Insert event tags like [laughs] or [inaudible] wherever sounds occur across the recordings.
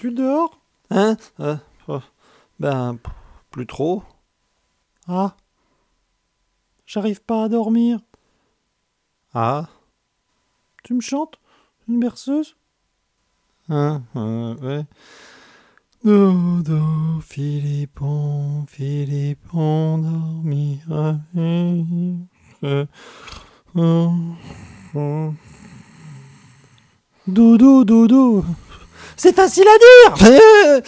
Tu dors? Hein? Euh, oh, Ben, plus trop. Ah? J'arrive pas à dormir. Ah, Tu me chantes? Une berceuse? Hein, euh, ouais. Dodo, Philippon, Philippon, dormira. Euh. Dodo, dodo. C'est facile à dire Euh,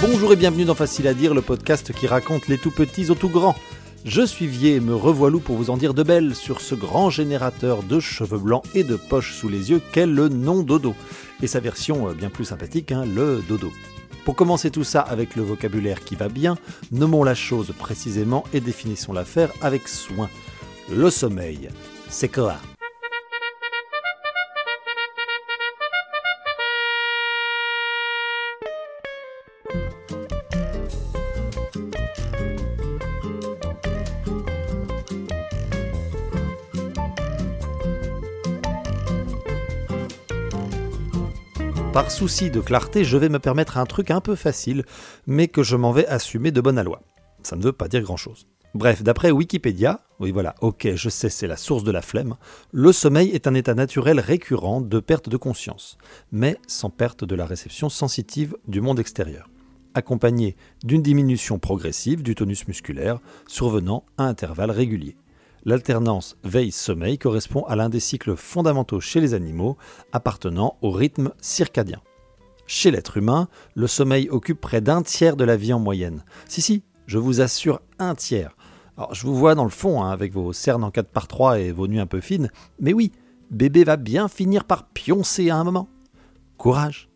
Bonjour et bienvenue dans Facile à dire, le podcast qui raconte les tout petits aux tout grands. Je suis Vier et me revoilou pour vous en dire de belles sur ce grand générateur de cheveux blancs et de poches sous les yeux qu'est le non dodo. Et sa version euh, bien plus sympathique, hein, le dodo. Pour commencer tout ça avec le vocabulaire qui va bien, nommons la chose précisément et définissons l'affaire avec soin. Le sommeil, c'est quoi? Par souci de clarté, je vais me permettre un truc un peu facile, mais que je m'en vais assumer de bonne aloi. Ça ne veut pas dire grand-chose. Bref, d'après Wikipédia, oui voilà, ok, je sais, c'est la source de la flemme, le sommeil est un état naturel récurrent de perte de conscience, mais sans perte de la réception sensitive du monde extérieur, accompagné d'une diminution progressive du tonus musculaire survenant à intervalles réguliers. L'alternance veille-sommeil correspond à l'un des cycles fondamentaux chez les animaux appartenant au rythme circadien. Chez l'être humain, le sommeil occupe près d'un tiers de la vie en moyenne. Si, si, je vous assure un tiers. Alors, je vous vois dans le fond, hein, avec vos cernes en 4 par 3 et vos nuits un peu fines, mais oui, bébé va bien finir par pioncer à un moment. Courage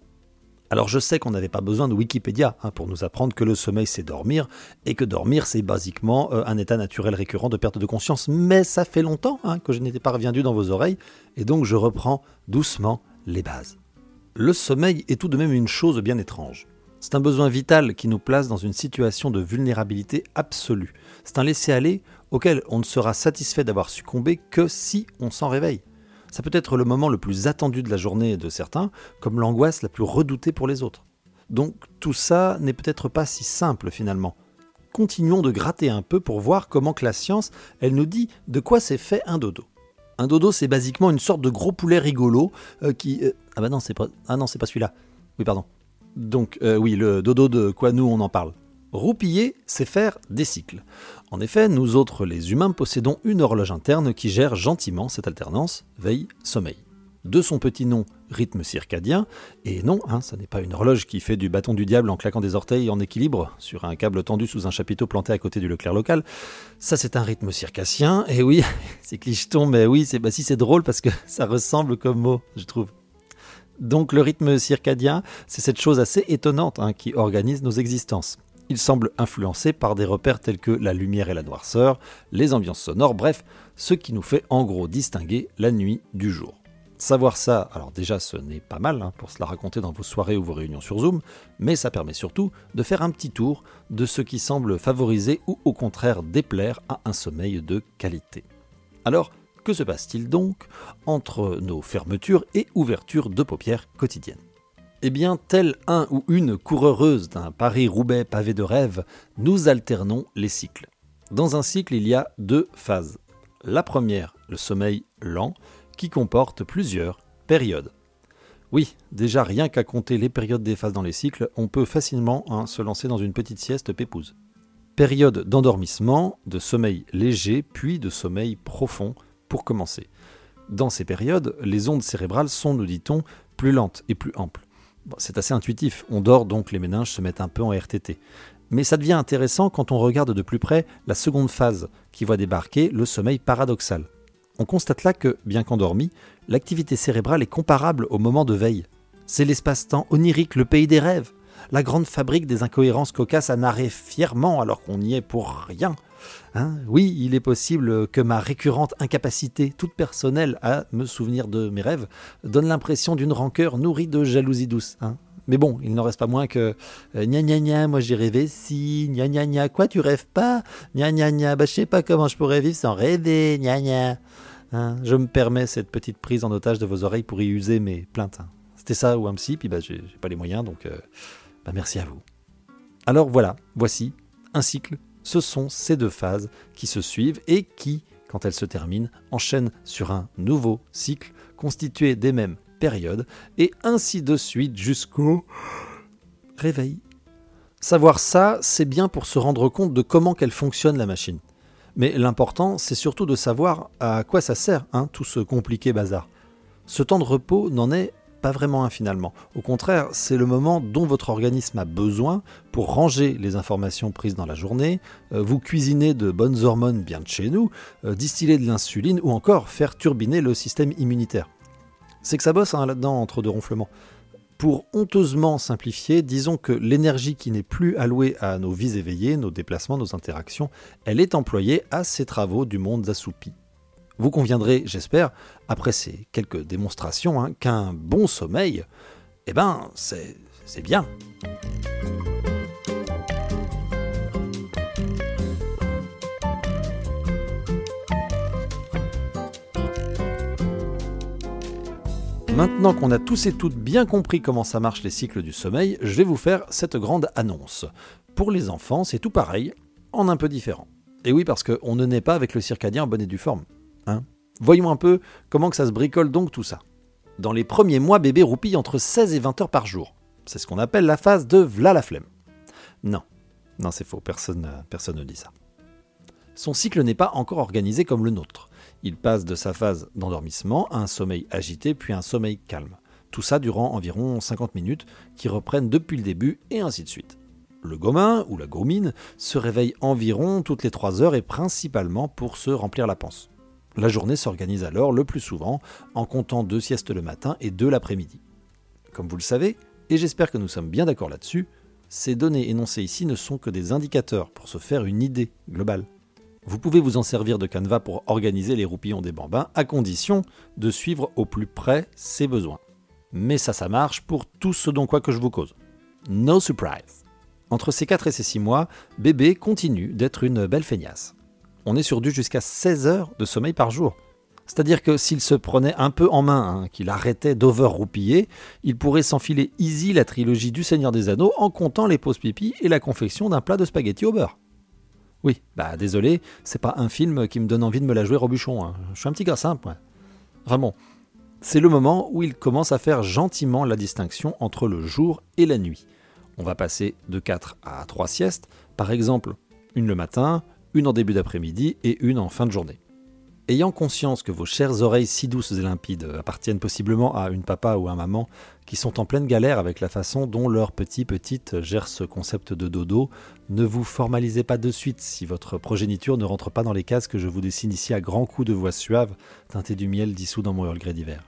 alors je sais qu'on n'avait pas besoin de Wikipédia hein, pour nous apprendre que le sommeil c'est dormir et que dormir c'est basiquement euh, un état naturel récurrent de perte de conscience. Mais ça fait longtemps hein, que je n'étais pas reviendu dans vos oreilles et donc je reprends doucement les bases. Le sommeil est tout de même une chose bien étrange. C'est un besoin vital qui nous place dans une situation de vulnérabilité absolue. C'est un laisser-aller auquel on ne sera satisfait d'avoir succombé que si on s'en réveille. Ça peut être le moment le plus attendu de la journée de certains, comme l'angoisse la plus redoutée pour les autres. Donc tout ça n'est peut-être pas si simple finalement. Continuons de gratter un peu pour voir comment que la science, elle nous dit de quoi c'est fait un dodo. Un dodo, c'est basiquement une sorte de gros poulet rigolo euh, qui... euh, ah bah non, c'est pas... Ah pas celui-là. Oui, pardon. Donc, euh, oui, le dodo de quoi nous on en parle? Roupiller, c'est faire des cycles. En effet, nous autres les humains possédons une horloge interne qui gère gentiment cette alternance veille-sommeil. De son petit nom, rythme circadien, et non, hein, ça n'est pas une horloge qui fait du bâton du diable en claquant des orteils en équilibre sur un câble tendu sous un chapiteau planté à côté du Leclerc local. Ça, c'est un rythme circassien, et oui, [laughs] c'est clicheton, mais oui, c'est bah drôle parce que [laughs] ça ressemble comme mot, je trouve. Donc le rythme circadien, c'est cette chose assez étonnante hein, qui organise nos existences. Il semble influencé par des repères tels que la lumière et la noirceur, les ambiances sonores, bref, ce qui nous fait en gros distinguer la nuit du jour. Savoir ça, alors déjà ce n'est pas mal hein, pour se la raconter dans vos soirées ou vos réunions sur Zoom, mais ça permet surtout de faire un petit tour de ce qui semble favoriser ou au contraire déplaire à un sommeil de qualité. Alors, que se passe-t-il donc entre nos fermetures et ouvertures de paupières quotidiennes? Eh bien, tel un ou une coureuse d'un Paris-Roubaix pavé de rêves, nous alternons les cycles. Dans un cycle, il y a deux phases. La première, le sommeil lent, qui comporte plusieurs périodes. Oui, déjà rien qu'à compter les périodes des phases dans les cycles, on peut facilement hein, se lancer dans une petite sieste pépouse. Période d'endormissement, de sommeil léger, puis de sommeil profond, pour commencer. Dans ces périodes, les ondes cérébrales sont, nous dit-on, plus lentes et plus amples. C'est assez intuitif, on dort donc les méninges se mettent un peu en RTT. Mais ça devient intéressant quand on regarde de plus près la seconde phase, qui voit débarquer le sommeil paradoxal. On constate là que, bien qu'endormi, l'activité cérébrale est comparable au moment de veille. C'est l'espace-temps onirique, le pays des rêves, la grande fabrique des incohérences cocasses à narrer fièrement alors qu'on n'y est pour rien. Hein oui, il est possible que ma récurrente incapacité, toute personnelle, à me souvenir de mes rêves, donne l'impression d'une rancœur nourrie de jalousie douce. hein. Mais bon, il n'en reste pas moins que euh, gna gna moi j'ai rêvé si, gna gna gna, quoi tu rêves pas? Gna gna gna, bah je sais pas comment je pourrais vivre sans rêver, gna gna. Hein, je me permets cette petite prise en otage de vos oreilles pour y user mes plaintes. C'était ça ou un psy, puis bah j'ai pas les moyens, donc euh, bah merci à vous. Alors voilà, voici un cycle. Ce sont ces deux phases qui se suivent et qui, quand elles se terminent, enchaînent sur un nouveau cycle constitué des mêmes périodes et ainsi de suite jusqu'au réveil. Savoir ça, c'est bien pour se rendre compte de comment qu'elle fonctionne la machine. Mais l'important, c'est surtout de savoir à quoi ça sert, hein, tout ce compliqué bazar. Ce temps de repos n'en est pas vraiment un finalement. Au contraire, c'est le moment dont votre organisme a besoin pour ranger les informations prises dans la journée, euh, vous cuisiner de bonnes hormones bien de chez nous, euh, distiller de l'insuline ou encore faire turbiner le système immunitaire. C'est que ça bosse hein, là-dedans entre deux ronflements. Pour honteusement simplifier, disons que l'énergie qui n'est plus allouée à nos vies éveillées, nos déplacements, nos interactions, elle est employée à ces travaux du monde assoupi. Vous conviendrez, j'espère, après ces quelques démonstrations, hein, qu'un bon sommeil, eh ben, c'est bien. Maintenant qu'on a tous et toutes bien compris comment ça marche les cycles du sommeil, je vais vous faire cette grande annonce. Pour les enfants, c'est tout pareil, en un peu différent. Et oui, parce qu'on ne naît pas avec le circadien en bonne et due forme. Hein Voyons un peu comment que ça se bricole donc tout ça. Dans les premiers mois, bébé roupille entre 16 et 20 heures par jour. C'est ce qu'on appelle la phase de v'là la flemme. Non, non c'est faux, personne, personne ne dit ça. Son cycle n'est pas encore organisé comme le nôtre. Il passe de sa phase d'endormissement à un sommeil agité puis un sommeil calme. Tout ça durant environ 50 minutes qui reprennent depuis le début et ainsi de suite. Le gomin ou la gomine se réveille environ toutes les 3 heures et principalement pour se remplir la panse. La journée s'organise alors le plus souvent en comptant deux siestes le matin et deux l'après-midi. Comme vous le savez, et j'espère que nous sommes bien d'accord là-dessus, ces données énoncées ici ne sont que des indicateurs pour se faire une idée globale. Vous pouvez vous en servir de Canva pour organiser les roupillons des bambins, à condition de suivre au plus près ses besoins. Mais ça, ça marche pour tout ce dont quoi que je vous cause. No surprise. Entre ces 4 et ces 6 mois, bébé continue d'être une belle feignasse. On est sur du jusqu'à 16 heures de sommeil par jour. C'est-à-dire que s'il se prenait un peu en main, hein, qu'il arrêtait d'over-roupiller, il pourrait s'enfiler easy la trilogie du Seigneur des Anneaux en comptant les pauses pipi et la confection d'un plat de spaghettis au beurre. Oui, bah désolé, c'est pas un film qui me donne envie de me la jouer au bûchon. Hein. Je suis un petit gars simple. Ouais. Vraiment. C'est le moment où il commence à faire gentiment la distinction entre le jour et la nuit. On va passer de 4 à 3 siestes, par exemple une le matin, une en début d'après-midi et une en fin de journée. Ayant conscience que vos chères oreilles si douces et limpides appartiennent possiblement à une papa ou un maman qui sont en pleine galère avec la façon dont leur petit petite gère ce concept de dodo, ne vous formalisez pas de suite si votre progéniture ne rentre pas dans les cases que je vous dessine ici à grands coups de voix suave teintée du miel dissous dans mon Earl Grey d'hiver.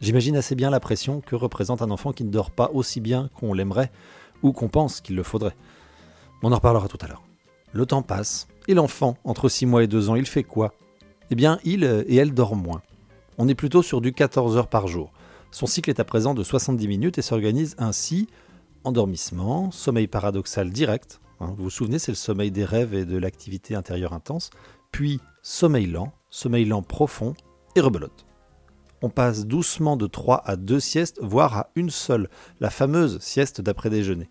J'imagine assez bien la pression que représente un enfant qui ne dort pas aussi bien qu'on l'aimerait ou qu'on pense qu'il le faudrait. On en reparlera tout à l'heure. Le temps passe, et l'enfant, entre 6 mois et 2 ans, il fait quoi? Eh bien il et elle dorment moins. On est plutôt sur du 14 heures par jour. Son cycle est à présent de 70 minutes et s'organise ainsi endormissement, sommeil paradoxal direct, hein, vous vous souvenez c'est le sommeil des rêves et de l'activité intérieure intense, puis sommeil lent, sommeil lent profond et rebelote. On passe doucement de 3 à 2 siestes, voire à une seule, la fameuse sieste d'après-déjeuner.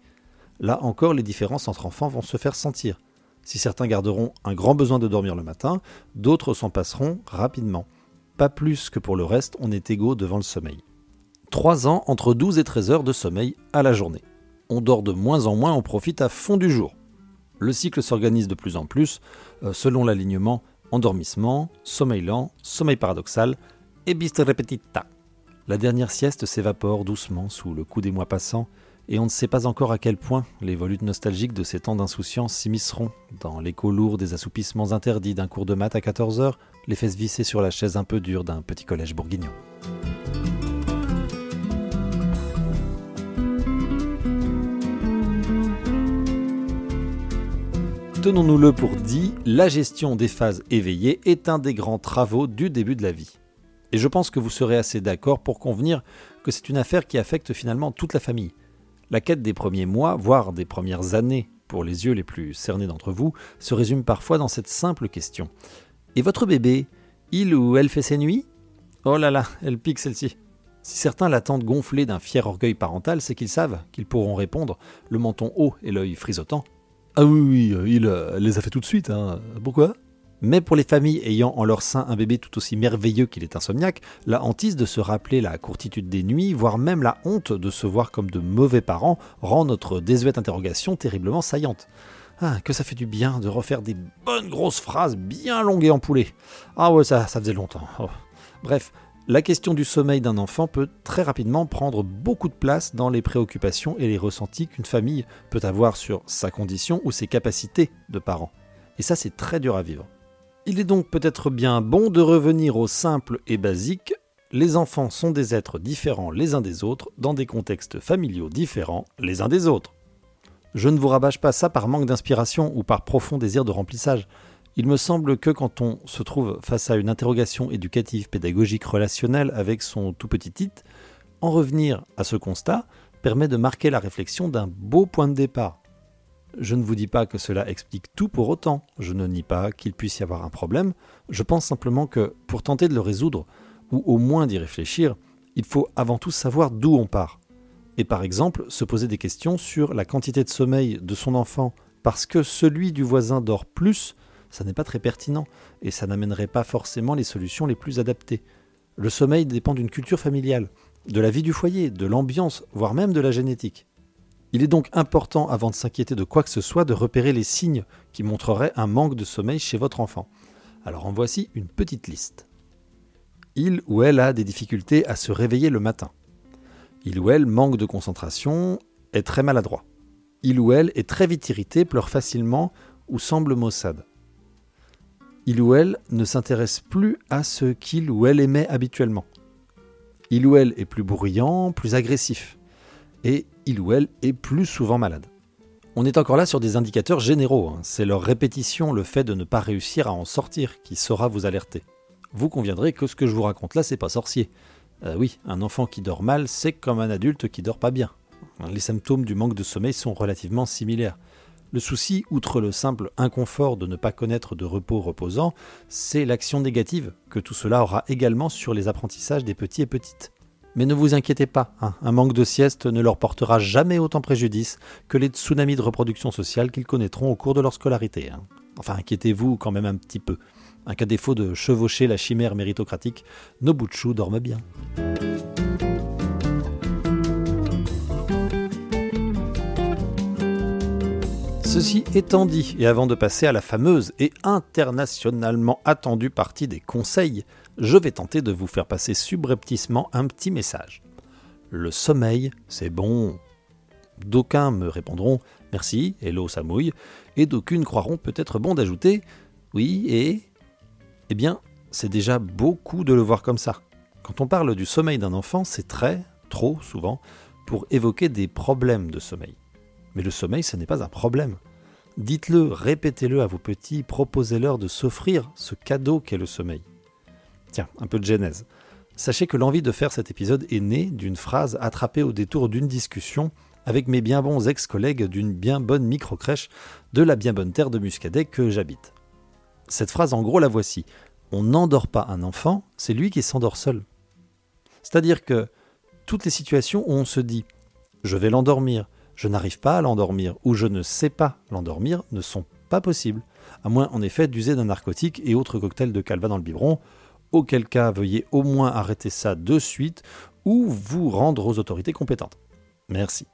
Là encore, les différences entre enfants vont se faire sentir. Si certains garderont un grand besoin de dormir le matin, d'autres s'en passeront rapidement. Pas plus que pour le reste, on est égaux devant le sommeil. 3 ans entre 12 et 13 heures de sommeil à la journée. On dort de moins en moins, on profite à fond du jour. Le cycle s'organise de plus en plus euh, selon l'alignement endormissement, sommeil lent, sommeil paradoxal et biste repetita. La dernière sieste s'évapore doucement sous le coup des mois passants et on ne sait pas encore à quel point les volutes nostalgiques de ces temps d'insouciance s'immisceront dans l'écho lourd des assoupissements interdits d'un cours de maths à 14h, les fesses vissées sur la chaise un peu dure d'un petit collège bourguignon. Tenons-nous-le pour dit, la gestion des phases éveillées est un des grands travaux du début de la vie. Et je pense que vous serez assez d'accord pour convenir que c'est une affaire qui affecte finalement toute la famille. La quête des premiers mois, voire des premières années, pour les yeux les plus cernés d'entre vous, se résume parfois dans cette simple question. Et votre bébé, il ou elle fait ses nuits? Oh là là, elle pique celle-ci. Si certains l'attendent gonflé d'un fier orgueil parental, c'est qu'ils savent qu'ils pourront répondre, le menton haut et l'œil frisotant. Ah oui, oui, il euh, les a fait tout de suite, hein. Pourquoi? Mais pour les familles ayant en leur sein un bébé tout aussi merveilleux qu'il est insomniaque, la hantise de se rappeler la courtitude des nuits, voire même la honte de se voir comme de mauvais parents, rend notre désuète interrogation terriblement saillante. Ah, que ça fait du bien de refaire des bonnes grosses phrases bien longues et empoulées. Ah ouais, ça, ça faisait longtemps. Oh. Bref, la question du sommeil d'un enfant peut très rapidement prendre beaucoup de place dans les préoccupations et les ressentis qu'une famille peut avoir sur sa condition ou ses capacités de parent. Et ça, c'est très dur à vivre. Il est donc peut-être bien bon de revenir au simple et basique. Les enfants sont des êtres différents les uns des autres, dans des contextes familiaux différents les uns des autres. Je ne vous rabâche pas ça par manque d'inspiration ou par profond désir de remplissage. Il me semble que quand on se trouve face à une interrogation éducative, pédagogique, relationnelle avec son tout petit titre, en revenir à ce constat permet de marquer la réflexion d'un beau point de départ. Je ne vous dis pas que cela explique tout pour autant, je ne nie pas qu'il puisse y avoir un problème, je pense simplement que pour tenter de le résoudre, ou au moins d'y réfléchir, il faut avant tout savoir d'où on part. Et par exemple, se poser des questions sur la quantité de sommeil de son enfant, parce que celui du voisin dort plus, ça n'est pas très pertinent, et ça n'amènerait pas forcément les solutions les plus adaptées. Le sommeil dépend d'une culture familiale, de la vie du foyer, de l'ambiance, voire même de la génétique. Il est donc important, avant de s'inquiéter de quoi que ce soit, de repérer les signes qui montreraient un manque de sommeil chez votre enfant. Alors en voici une petite liste. Il ou elle a des difficultés à se réveiller le matin. Il ou elle manque de concentration, est très maladroit. Il ou elle est très vite irrité, pleure facilement ou semble maussade. Il ou elle ne s'intéresse plus à ce qu'il ou elle aimait habituellement. Il ou elle est plus bruyant, plus agressif. Et il ou elle est plus souvent malade. On est encore là sur des indicateurs généraux, hein. c'est leur répétition, le fait de ne pas réussir à en sortir qui saura vous alerter. Vous conviendrez que ce que je vous raconte là, c'est pas sorcier. Euh, oui, un enfant qui dort mal, c'est comme un adulte qui dort pas bien. Les symptômes du manque de sommeil sont relativement similaires. Le souci, outre le simple inconfort de ne pas connaître de repos reposant, c'est l'action négative que tout cela aura également sur les apprentissages des petits et petites. Mais ne vous inquiétez pas, hein, un manque de sieste ne leur portera jamais autant préjudice que les tsunamis de reproduction sociale qu'ils connaîtront au cours de leur scolarité. Hein. Enfin, inquiétez-vous quand même un petit peu. Un cas défaut de chevaucher la chimère méritocratique, nos chou dorment bien. Ceci étant dit, et avant de passer à la fameuse et internationalement attendue partie des conseils, je vais tenter de vous faire passer subrepticement un petit message. Le sommeil, c'est bon. D'aucuns me répondront merci, hello, ça mouille, et d'aucunes croiront peut-être bon d'ajouter oui, et. Eh bien, c'est déjà beaucoup de le voir comme ça. Quand on parle du sommeil d'un enfant, c'est très, trop souvent, pour évoquer des problèmes de sommeil. Mais le sommeil, ce n'est pas un problème. Dites-le, répétez-le à vos petits, proposez-leur de s'offrir ce cadeau qu'est le sommeil. Un peu de genèse. Sachez que l'envie de faire cet épisode est née d'une phrase attrapée au détour d'une discussion avec mes bien bons ex-collègues d'une bien bonne micro-crèche de la bien bonne terre de Muscadet que j'habite. Cette phrase, en gros, la voici. On n'endort pas un enfant, c'est lui qui s'endort seul. C'est-à-dire que toutes les situations où on se dit je vais l'endormir, je n'arrive pas à l'endormir ou je ne sais pas l'endormir ne sont pas possibles, à moins en effet d'user d'un narcotique et autres cocktails de calva dans le biberon, auquel cas veuillez au moins arrêter ça de suite ou vous rendre aux autorités compétentes. Merci.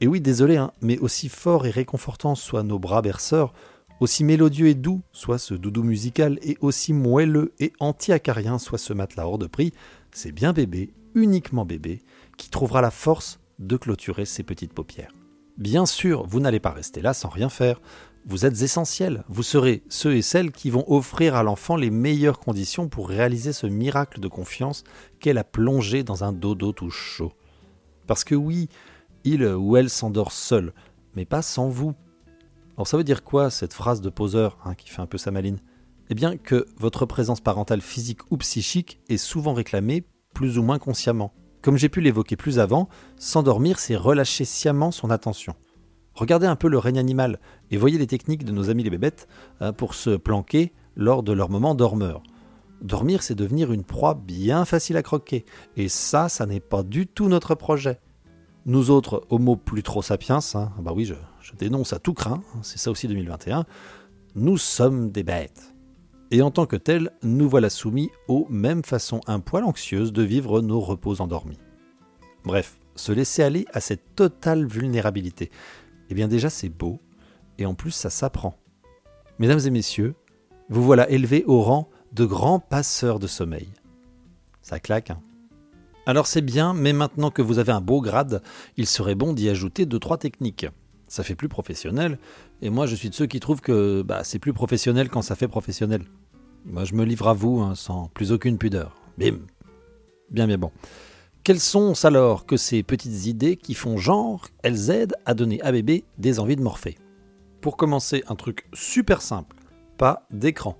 Et oui, désolé, hein, mais aussi fort et réconfortant soient nos bras berceurs, aussi mélodieux et doux soit ce doudou musical, et aussi moelleux et anti-acarien soit ce matelas hors de prix, c'est bien bébé, uniquement bébé, qui trouvera la force de clôturer ses petites paupières. Bien sûr, vous n'allez pas rester là sans rien faire. Vous êtes essentiels. Vous serez ceux et celles qui vont offrir à l'enfant les meilleures conditions pour réaliser ce miracle de confiance qu'est la plongée dans un dodo tout chaud. Parce que oui, il ou elle s'endort seul, mais pas sans vous. Alors ça veut dire quoi cette phrase de poseur hein, qui fait un peu sa maline? Eh bien que votre présence parentale physique ou psychique est souvent réclamée plus ou moins consciemment. Comme j'ai pu l'évoquer plus avant, s'endormir, c'est relâcher sciemment son attention. Regardez un peu le règne animal et voyez les techniques de nos amis les bébêtes hein, pour se planquer lors de leur moment dormeur. Dormir, c'est devenir une proie bien facile à croquer. Et ça, ça n'est pas du tout notre projet. Nous autres, homo plus trop sapiens, hein, bah oui, je, je, dénonce à tout craint, hein, c'est ça aussi 2021, nous sommes des bêtes. Et en tant que tels, nous voilà soumis aux mêmes façons un poil anxieuses de vivre nos repos endormis. Bref, se laisser aller à cette totale vulnérabilité, eh bien déjà c'est beau, et en plus ça s'apprend. Mesdames et messieurs, vous voilà élevés au rang de grands passeurs de sommeil. Ça claque, hein Alors c'est bien, mais maintenant que vous avez un beau grade, il serait bon d'y ajouter deux trois techniques. Ça fait plus professionnel, et moi je suis de ceux qui trouvent que bah, c'est plus professionnel quand ça fait professionnel. Moi je me livre à vous hein, sans plus aucune pudeur. Bim Bien bien bon. Quelles sont alors que ces petites idées qui font genre, elles aident à donner à bébé des envies de morpher Pour commencer, un truc super simple, pas d'écran.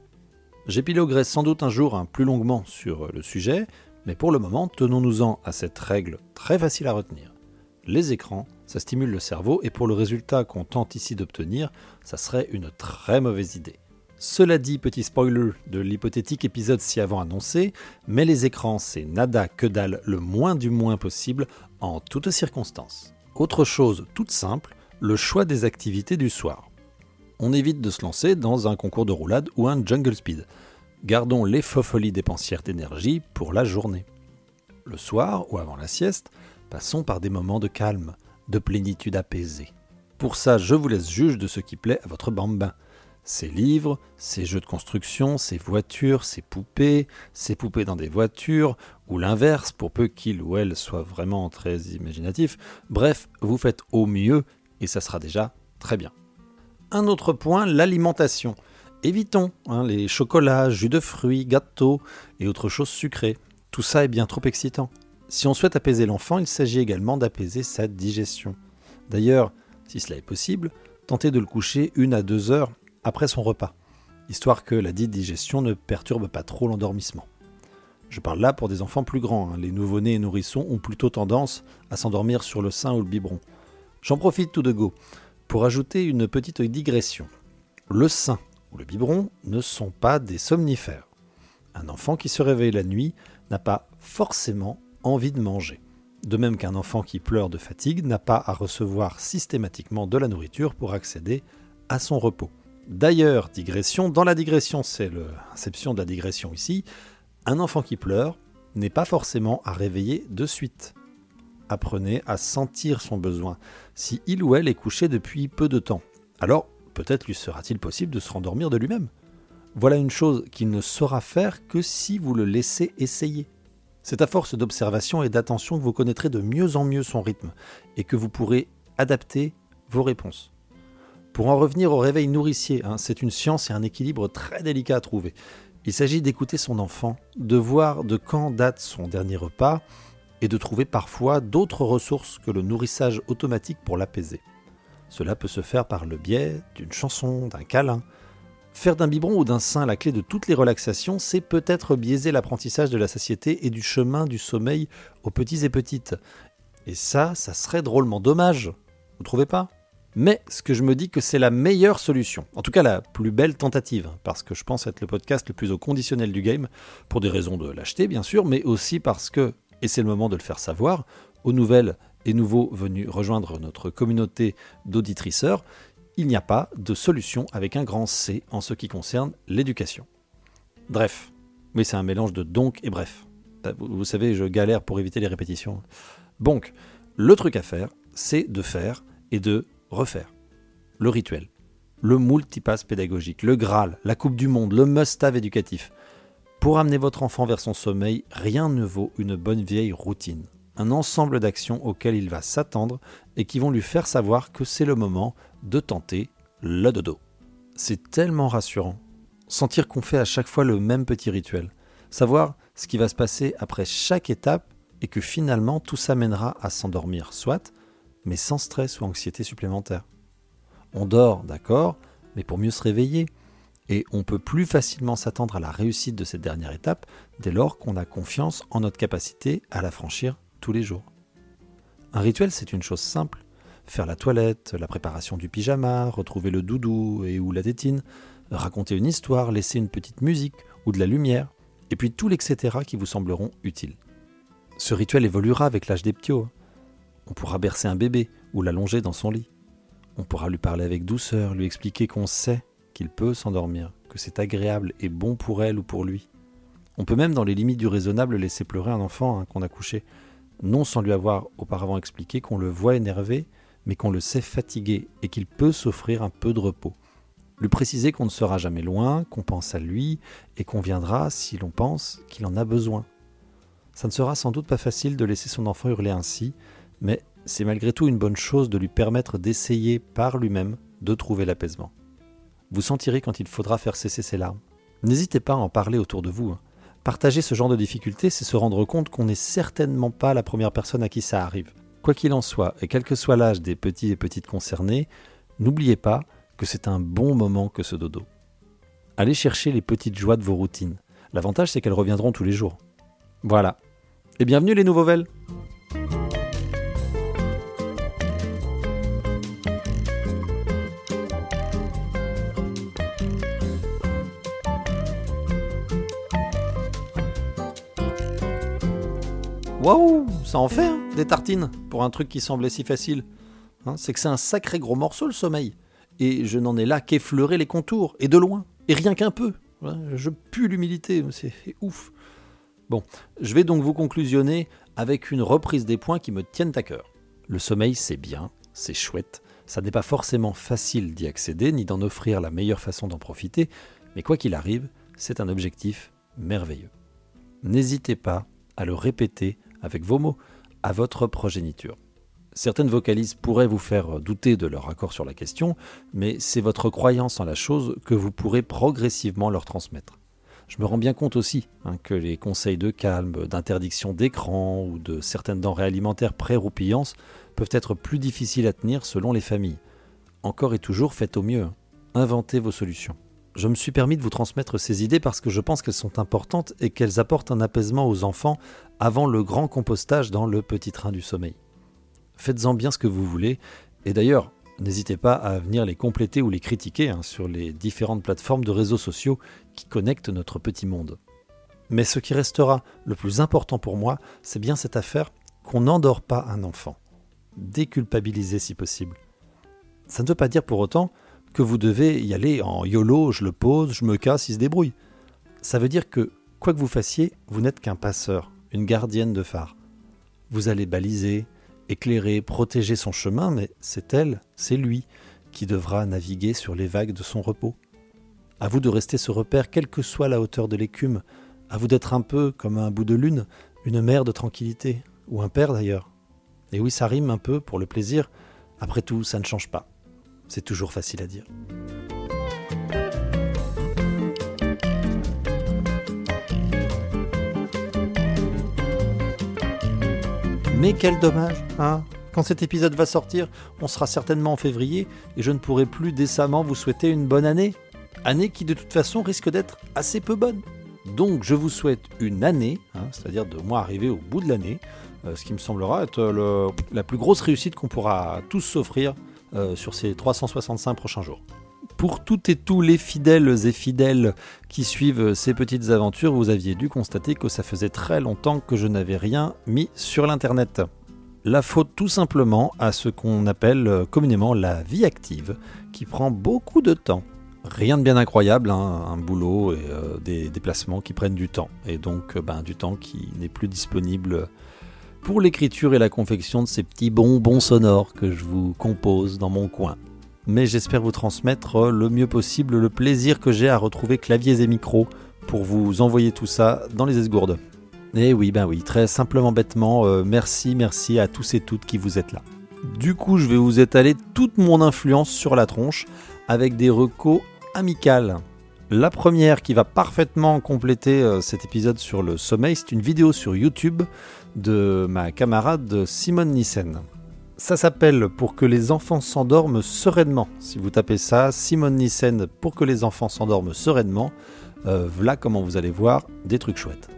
J'épiloguerai sans doute un jour un plus longuement sur le sujet, mais pour le moment, tenons-nous-en à cette règle très facile à retenir. Les écrans, ça stimule le cerveau et pour le résultat qu'on tente ici d'obtenir, ça serait une très mauvaise idée. Cela dit, petit spoiler de l'hypothétique épisode si avant annoncé, mais les écrans c'est nada que dalle le moins du moins possible en toutes circonstances. Autre chose toute simple, le choix des activités du soir. On évite de se lancer dans un concours de roulade ou un jungle speed. Gardons les folies dépensières d'énergie pour la journée. Le soir ou avant la sieste, passons par des moments de calme, de plénitude apaisée. Pour ça, je vous laisse juge de ce qui plaît à votre bambin ses livres, ses jeux de construction, ses voitures, ses poupées, ses poupées dans des voitures, ou l'inverse, pour peu qu'il ou elle soit vraiment très imaginatif. Bref, vous faites au mieux et ça sera déjà très bien. Un autre point, l'alimentation. Évitons hein, les chocolats, jus de fruits, gâteaux et autres choses sucrées. Tout ça est bien trop excitant. Si on souhaite apaiser l'enfant, il s'agit également d'apaiser sa digestion. D'ailleurs, si cela est possible, tentez de le coucher une à deux heures après son repas, histoire que la dite digestion ne perturbe pas trop l'endormissement. Je parle là pour des enfants plus grands, hein. les nouveau-nés et nourrissons ont plutôt tendance à s'endormir sur le sein ou le biberon. J'en profite tout de go pour ajouter une petite digression. Le sein ou le biberon ne sont pas des somnifères. Un enfant qui se réveille la nuit n'a pas forcément envie de manger. De même qu'un enfant qui pleure de fatigue n'a pas à recevoir systématiquement de la nourriture pour accéder à son repos. D'ailleurs, digression, dans la digression, c'est l'inception de la digression ici, un enfant qui pleure n'est pas forcément à réveiller de suite. Apprenez à sentir son besoin, si il ou elle est couché depuis peu de temps. Alors, peut-être lui sera-t-il possible de se rendormir de lui-même. Voilà une chose qu'il ne saura faire que si vous le laissez essayer. C'est à force d'observation et d'attention que vous connaîtrez de mieux en mieux son rythme et que vous pourrez adapter vos réponses. Pour en revenir au réveil nourricier, hein, c'est une science et un équilibre très délicat à trouver. Il s'agit d'écouter son enfant, de voir de quand date son dernier repas et de trouver parfois d'autres ressources que le nourrissage automatique pour l'apaiser. Cela peut se faire par le biais d'une chanson, d'un câlin. Faire d'un biberon ou d'un sein la clé de toutes les relaxations, c'est peut-être biaiser l'apprentissage de la satiété et du chemin du sommeil aux petits et petites. Et ça, ça serait drôlement dommage. Vous trouvez pas? Mais ce que je me dis que c'est la meilleure solution, en tout cas la plus belle tentative, parce que je pense être le podcast le plus au conditionnel du game, pour des raisons de l'acheter bien sûr, mais aussi parce que, et c'est le moment de le faire savoir, aux nouvelles et nouveaux venus rejoindre notre communauté d'auditriceurs, il n'y a pas de solution avec un grand C en ce qui concerne l'éducation. Bref, mais c'est un mélange de donc et bref. Euh, vous savez, je galère pour éviter les répétitions. Donc, le truc à faire, c'est de faire et de refaire. Le rituel, le multipass pédagogique, le Graal, la Coupe du Monde, le must-have éducatif. Pour amener votre enfant vers son sommeil, rien ne vaut une bonne vieille routine. Un ensemble d'actions auxquelles il va s'attendre et qui vont lui faire savoir que c'est le moment de tenter le dodo. C'est tellement rassurant. Sentir qu'on fait à chaque fois le même petit rituel. Savoir ce qui va se passer après chaque étape et que finalement tout s'amènera à s'endormir, soit, mais sans stress ou anxiété supplémentaire. On dort, d'accord, mais pour mieux se réveiller. Et on peut plus facilement s'attendre à la réussite de cette dernière étape dès lors qu'on a confiance en notre capacité à la franchir tous les jours. Un rituel, c'est une chose simple. Faire la toilette, la préparation du pyjama, retrouver le doudou et ou la tétine, raconter une histoire, laisser une petite musique ou de la lumière, et puis tout l'etc. qui vous sembleront utiles. Ce rituel évoluera avec l'âge des ptios. On pourra bercer un bébé ou l'allonger dans son lit. On pourra lui parler avec douceur, lui expliquer qu'on sait qu'il peut s'endormir, que c'est agréable et bon pour elle ou pour lui. On peut même, dans les limites du raisonnable, laisser pleurer un enfant hein, qu'on a couché, non sans lui avoir auparavant expliqué qu'on le voit énervé, mais qu'on le sait fatigué et qu'il peut s'offrir un peu de repos. Lui préciser qu'on ne sera jamais loin, qu'on pense à lui et qu'on viendra si l'on pense qu'il en a besoin. Ça ne sera sans doute pas facile de laisser son enfant hurler ainsi, mais c'est malgré tout une bonne chose de lui permettre d'essayer par lui-même de trouver l'apaisement. Vous sentirez quand il faudra faire cesser ses larmes. N'hésitez pas à en parler autour de vous. Hein. Partager ce genre de difficultés, c'est se rendre compte qu'on n'est certainement pas la première personne à qui ça arrive. Quoi qu'il en soit, et quel que soit l'âge des petits et petites concernés, n'oubliez pas que c'est un bon moment que ce dodo. Allez chercher les petites joies de vos routines. L'avantage, c'est qu'elles reviendront tous les jours. Voilà. Et bienvenue les nouveaux vels Waouh, ça en fait, hein, des tartines, pour un truc qui semblait si facile. Hein, c'est que c'est un sacré gros morceau le sommeil. Et je n'en ai là qu'effleurer les contours, et de loin, et rien qu'un peu. Je pue l'humilité, c'est ouf. Bon, je vais donc vous conclusionner avec une reprise des points qui me tiennent à cœur. Le sommeil, c'est bien, c'est chouette, ça n'est pas forcément facile d'y accéder, ni d'en offrir la meilleure façon d'en profiter, mais quoi qu'il arrive, c'est un objectif merveilleux. N'hésitez pas à le répéter avec vos mots, à votre progéniture. Certaines vocalises pourraient vous faire douter de leur accord sur la question, mais c'est votre croyance en la chose que vous pourrez progressivement leur transmettre. Je me rends bien compte aussi hein, que les conseils de calme, d'interdiction d'écran ou de certaines denrées alimentaires pré-roupillances peuvent être plus difficiles à tenir selon les familles. Encore et toujours, faites au mieux. Inventez vos solutions. Je me suis permis de vous transmettre ces idées parce que je pense qu'elles sont importantes et qu'elles apportent un apaisement aux enfants avant le grand compostage dans le petit train du sommeil. Faites-en bien ce que vous voulez, et d'ailleurs, n'hésitez pas à venir les compléter ou les critiquer hein, sur les différentes plateformes de réseaux sociaux qui connectent notre petit monde. Mais ce qui restera le plus important pour moi, c'est bien cette affaire qu'on n'endort pas un enfant. Déculpabiliser si possible. Ça ne veut pas dire pour autant que vous devez y aller en YOLO, je le pose, je me casse, il se débrouille. Ça veut dire que, quoi que vous fassiez, vous n'êtes qu'un passeur, une gardienne de phare. Vous allez baliser, éclairer, protéger son chemin, mais c'est elle, c'est lui, qui devra naviguer sur les vagues de son repos. À vous de rester ce repère, quelle que soit la hauteur de l'écume, à vous d'être un peu comme un bout de lune, une mère de tranquillité, ou un père d'ailleurs. Et oui, ça rime un peu pour le plaisir, après tout, ça ne change pas. C'est toujours facile à dire. Mais quel dommage, hein Quand cet épisode va sortir, on sera certainement en février et je ne pourrai plus décemment vous souhaiter une bonne année. Année qui de toute façon risque d'être assez peu bonne. Donc je vous souhaite une année, hein, c'est-à-dire de moi arriver au bout de l'année, euh, ce qui me semblera être la plus grosse réussite qu'on pourra tous s'offrir euh, sur ces 365 prochains jours. Pour toutes et tous les fidèles et fidèles qui suivent ces petites aventures, vous aviez dû constater que ça faisait très longtemps que je n'avais rien mis sur l'Internet. La faute tout simplement à ce qu'on appelle communément la vie active, qui prend beaucoup de temps. Rien de bien incroyable, hein, un boulot et euh, des déplacements qui prennent du temps, et donc euh, ben, du temps qui n'est plus disponible pour l'écriture et la confection de ces petits bonbons sonores que je vous compose dans mon coin. Mais j'espère vous transmettre le mieux possible le plaisir que j'ai à retrouver claviers et micros pour vous envoyer tout ça dans les esgourdes. Et eh oui, ben oui, très simplement bêtement, euh, merci, merci à tous et toutes qui vous êtes là. Du coup, je vais vous étaler toute mon influence sur la tronche avec des recos amicales. La première qui va parfaitement compléter euh, cet épisode sur le sommeil, c'est une vidéo sur YouTube de ma camarade Simone Nissen. Ça s'appelle Pour que les enfants s'endorment sereinement. Si vous tapez ça, Simone Nissen Pour que les enfants s'endorment sereinement, euh, voilà comment vous allez voir des trucs chouettes.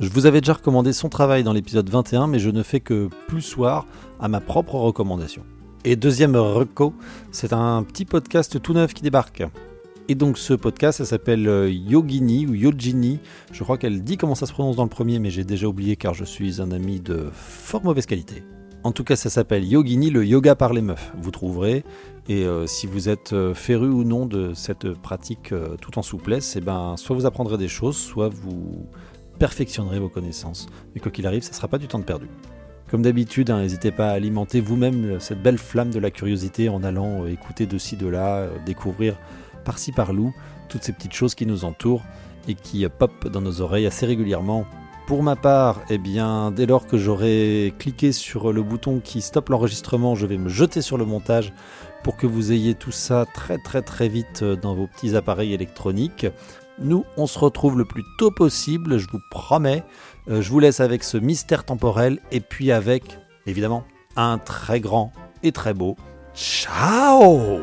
Je vous avais déjà recommandé son travail dans l'épisode 21, mais je ne fais que plus soir à ma propre recommandation. Et deuxième reco, c'est un petit podcast tout neuf qui débarque. Et donc ce podcast, ça s'appelle euh, Yogini ou Yogini. Je crois qu'elle dit comment ça se prononce dans le premier, mais j'ai déjà oublié car je suis un ami de fort mauvaise qualité. En tout cas, ça s'appelle Yogini, le yoga par les meufs. Vous trouverez. Et euh, si vous êtes euh, féru ou non de cette pratique tout en souplesse, eh ben, soit vous apprendrez des choses, soit vous perfectionnerez vos connaissances. Mais quoi qu'il arrive, ça ne sera pas du temps de perdu. Comme d'habitude, hein, n'hésitez pas à alimenter vous-même cette belle flamme de la curiosité en allant écouter de ci, de là, découvrir par-ci par-là toutes ces petites choses qui nous entourent et qui pop dans nos oreilles assez régulièrement. Pour ma part, eh bien, dès lors que j'aurai cliqué sur le bouton qui stoppe l'enregistrement, je vais me jeter sur le montage pour que vous ayez tout ça très très très vite dans vos petits appareils électroniques. Nous, on se retrouve le plus tôt possible, je vous promets. Euh, je vous laisse avec ce mystère temporel et puis avec, évidemment, un très grand et très beau ciao